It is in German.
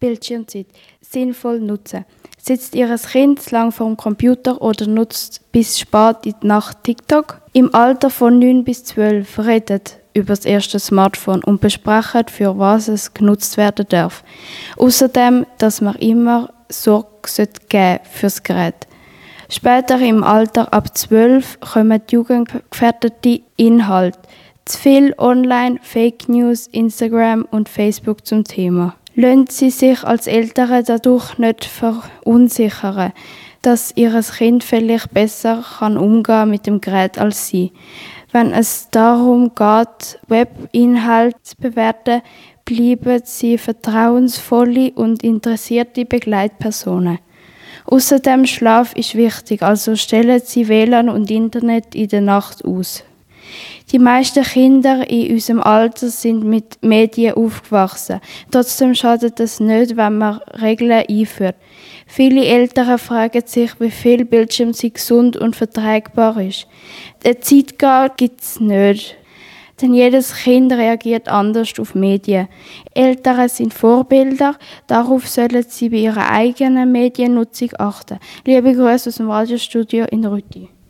Bildschirmzeit sinnvoll nutzen. Sitzt Ihr Kind lang vor dem Computer oder nutzt bis spät in die Nacht TikTok? Im Alter von 9 bis 12 redet über das erste Smartphone und besprechen, für was es genutzt werden darf. Außerdem, dass man immer Sorge geben für das Gerät. Später im Alter ab 12 kommen jugendgefährdete Inhalte. Zu viel online, Fake News, Instagram und Facebook zum Thema. Lassen Sie sich als Eltern dadurch nicht verunsichern, dass Ihr Kind vielleicht besser kann umgehen mit dem Gerät als Sie. Wenn es darum geht, Webinhalte zu bewerten, bleiben Sie vertrauensvolle und interessierte Begleitpersonen. Außerdem Schlaf ist wichtig, also stellen Sie WLAN und Internet in der Nacht aus. Die meisten Kinder in unserem Alter sind mit Medien aufgewachsen. Trotzdem schadet es nicht, wenn man Regeln einführt. Viele Eltern fragen sich, wie viel Bildschirmzeit gesund und verträgbar ist. Der Zeitgeist gibt es nicht. Denn jedes Kind reagiert anders auf Medien. Eltern sind Vorbilder, darauf sollen sie bei ihrer eigenen Mediennutzung achten. Liebe Grüße aus dem Radiostudio in Rütti.